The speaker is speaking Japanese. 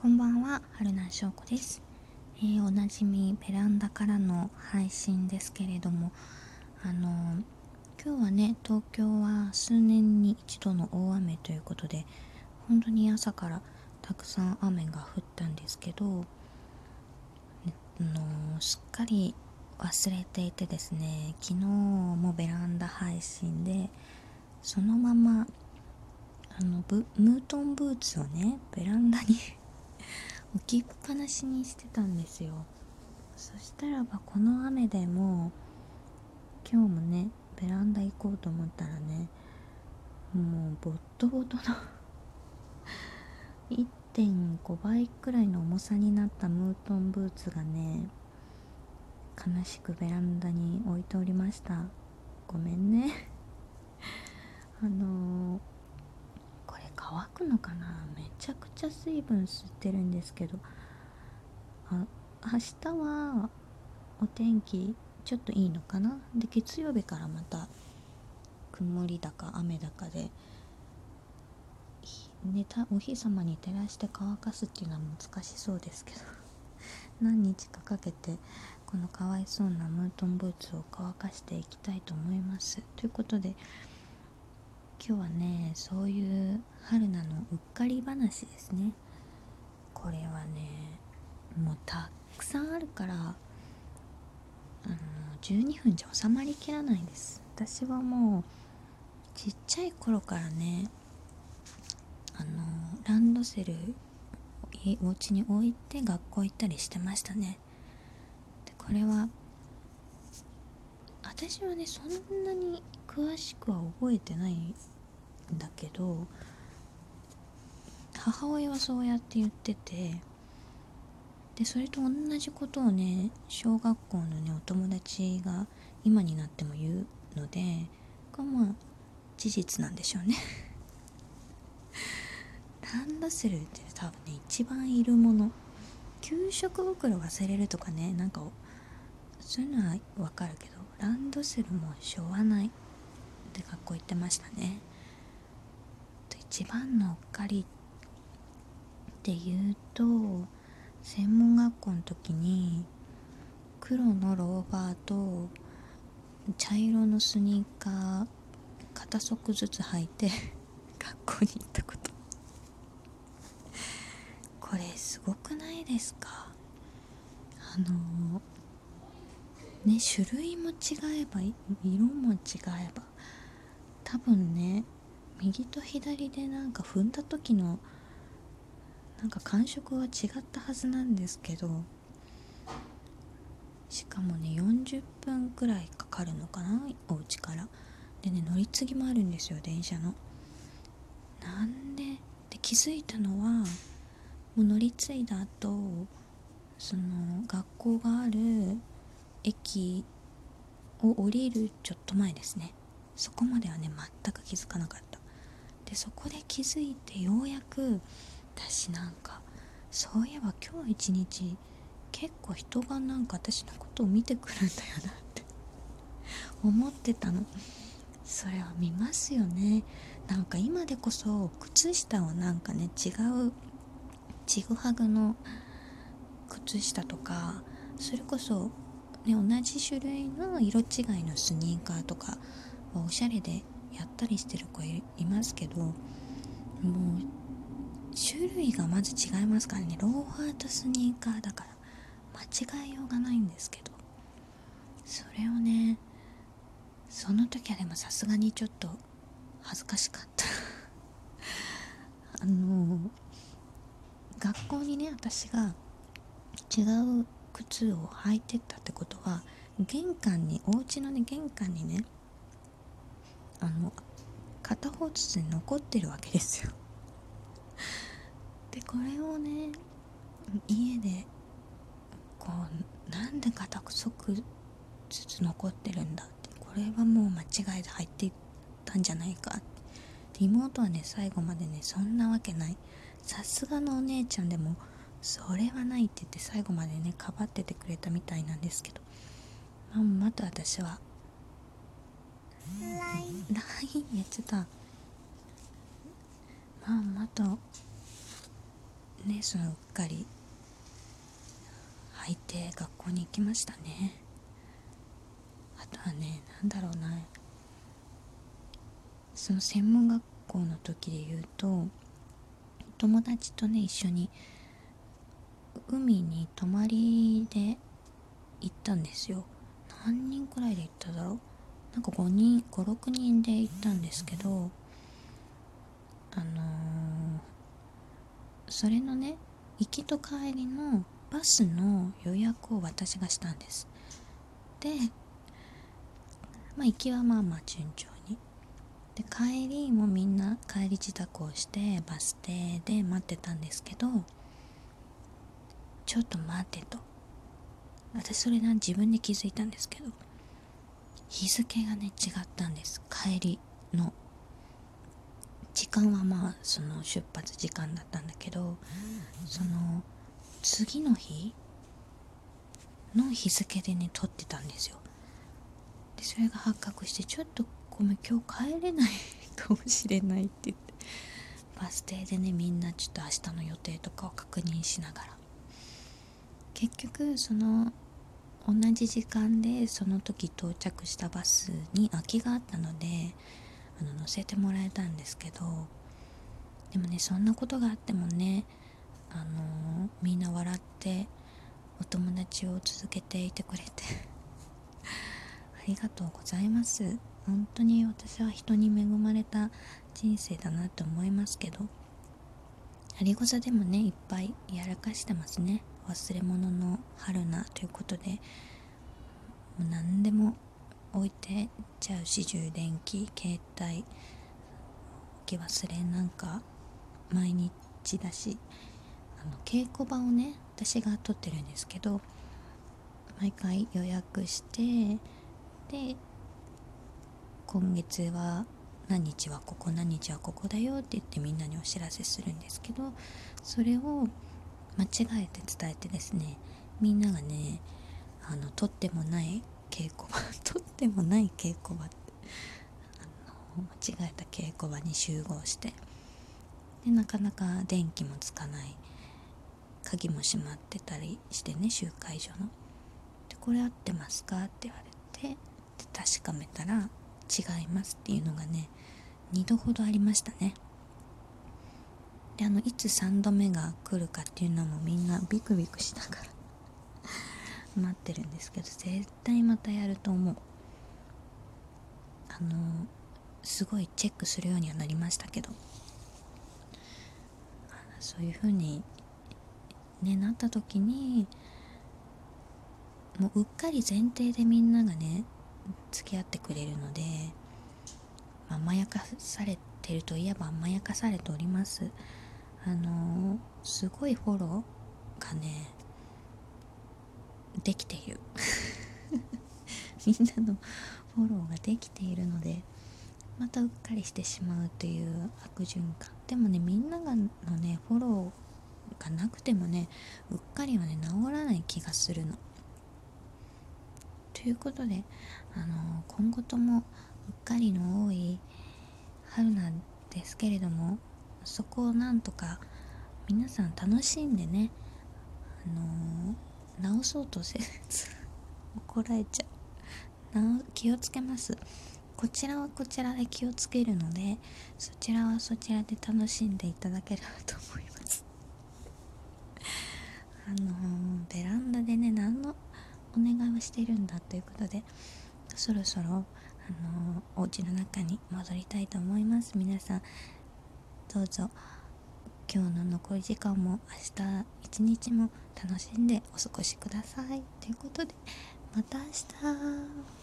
こんばんは、春名翔子です、えー、おなじみベランダからの配信ですけれども、あの、今日はね、東京は数年に一度の大雨ということで、本当に朝からたくさん雨が降ったんですけど、ね、あのー、すっかり忘れていてですね、昨日もベランダ配信で、そのままあのムートンブーツをねベランダに置きっぱなしにしてたんですよ。そしたらばこの雨でも今日もねベランダ行こうと思ったらねもうボットボトの 1.5倍くらいの重さになったムートンブーツがね悲しくベランダに置いておりました。ごめんね。あのー乾くのかな？めちゃくちゃ水分吸ってるんですけど。あ明日はお天気ちょっといいのかな？で月曜日からまた曇りだか雨だかで寝たお日様に照らして乾かすっていうのは難しそうですけど。何日かかけてこのかわいそうなムートンブーツを乾かしていきたいと思います。ということで今日はねそういう春菜のうっかり話ですね。これはねもうたくさんあるからあの12分じゃ収まりきらないです。私はもうちっちゃい頃からねあのランドセルお家に置いて学校行ったりしてましたね。でこれは私はねそんなに詳しくは覚えてないんだけど母親はそうやって言っててでそれと同じことをね小学校のねお友達が今になっても言うのでこれまあ事実なんでしょうね。ランドセルって多分ね一番いるもの。給食袋忘れるとかねなんかそういうのはわかるけどランドセルもしょうがない。って学校行ってましたね。一番のうっかりっていうと専門学校の時に黒のローバーと茶色のスニーカー片足ずつ履いて 学校に行ったこと。これすごくないですか？あのね種類も違えば色も違えば。多分ね右と左でなんか踏んだ時のなんか感触は違ったはずなんですけどしかもね40分くらいかかるのかなお家から。でね乗り継ぎもあるんですよ電車の。なんでで気づいたのはもう乗り継いだ後その学校がある駅を降りるちょっと前ですね。そこまではね全く気づかなかった。でそこで気づいてようやく私なんかそういえば今日一日結構人がなんか私のことを見てくるんだよなって 思ってたの。それは見ますよね。なんか今でこそ靴下をなんかね違うちぐはぐの靴下とかそれこそね、同じ種類の色違いのスニーカーとかおしゃれでやったりしてる子いますけどもう種類がまず違いますからね。ローファーとスニーカーだから間違いようがないんですけど。それをねその時はでもさすがにちょっと恥ずかしかった。あの学校にね私が違う靴を履いてったってことは玄関にお家のね玄関にね片方ずつに残ってるわけですよ。でこれをね家でこうなんで片足ずつ残ってるんだって。これはもう間違いで入っていったんじゃないかって。妹はね最後までねそんなわけない。さすがのお姉ちゃんでもそれはないって言って最後までねかばっててくれたみたいなんですけど。まんまと私は LINE やっちゃった。まんまとねそのうっかり履いて学校に行きましたね。あとはね何だろうな。その専門学校の時で言うと友達とね一緒に海に泊まりで行ったんですよ。何人くらいで行っただろう？なんか5人56人で行ったんですけどあのー、それのね行きと帰りのバスの予約を私がしたんです。でまあ行きはまあまあ順調に。で帰りもみんな帰り自宅をしてバス停で待ってたんですけどちょっと待てと。私それな自分で気づいたんですけど。日付がね違ったんです。帰りの時間はまあその出発時間だったんだけどその次の日の日付でね撮ってたんですよ。でそれが発覚してちょっとごめん今日帰れないかもしれないって言ってバス停でねみんなちょっと明日の予定とかを確認しながら。結局その同じ時間でその時到着したバスに空きがあったのであの乗せてもらえたんですけどでもねそんなことがあってもねあのみんな笑ってお友達を続けていてくれて ありがとうございます。本当に私は人に恵まれた人生だなと思いますけどアリゴザでもねいっぱいやらかしてますね。忘れ物の春菜ということでもう何でも置いてちゃうし充電器携帯置き忘れなんか毎日だしあの稽古場をね私が撮ってるんですけど毎回予約してで今月は何日はここ何日はここだよって言ってみんなにお知らせするんですけどそれを間違えて伝えてですねみんながねあのとってもない稽古場 とってもない稽古場あの間違えた稽古場に集合してでなかなか電気もつかない鍵も閉まってたりしてね集会所の。でこれ合ってますかって言われてで確かめたら違いますっていうのがね2度ほどありましたね。であのいつ3度目が来るかっていうのもみんなビクビクしながら 待ってるんですけど絶対またやると思う。あのすごいチェックするようにはなりましたけど。そういう風にねなった時にもううっかり前提でみんながね付き合ってくれるので、甘やかされてるといえば甘やかされております。あの、すごいフォローがねできている。みんなのフォローができているのでまたうっかりしてしまうという悪循環。でもねみんながのねフォローがなくてもねうっかりはね治らない気がするの。ということであの今後ともうっかりの多い春なんですけれどもそこをなんとか皆さん楽しんでねあの直そうとせず怒られちゃう。気をつけます。こちらはこちらで気をつけるのでそちらはそちらで楽しんでいただければと思います。あのー、ベランダでね何のお願いをしてるんだということでそろそろあのー、お家の中に戻りたいと思います。皆さんどうぞ。今日の残り時間も明日一日も楽しんでお過ごしください。ということでまた明日。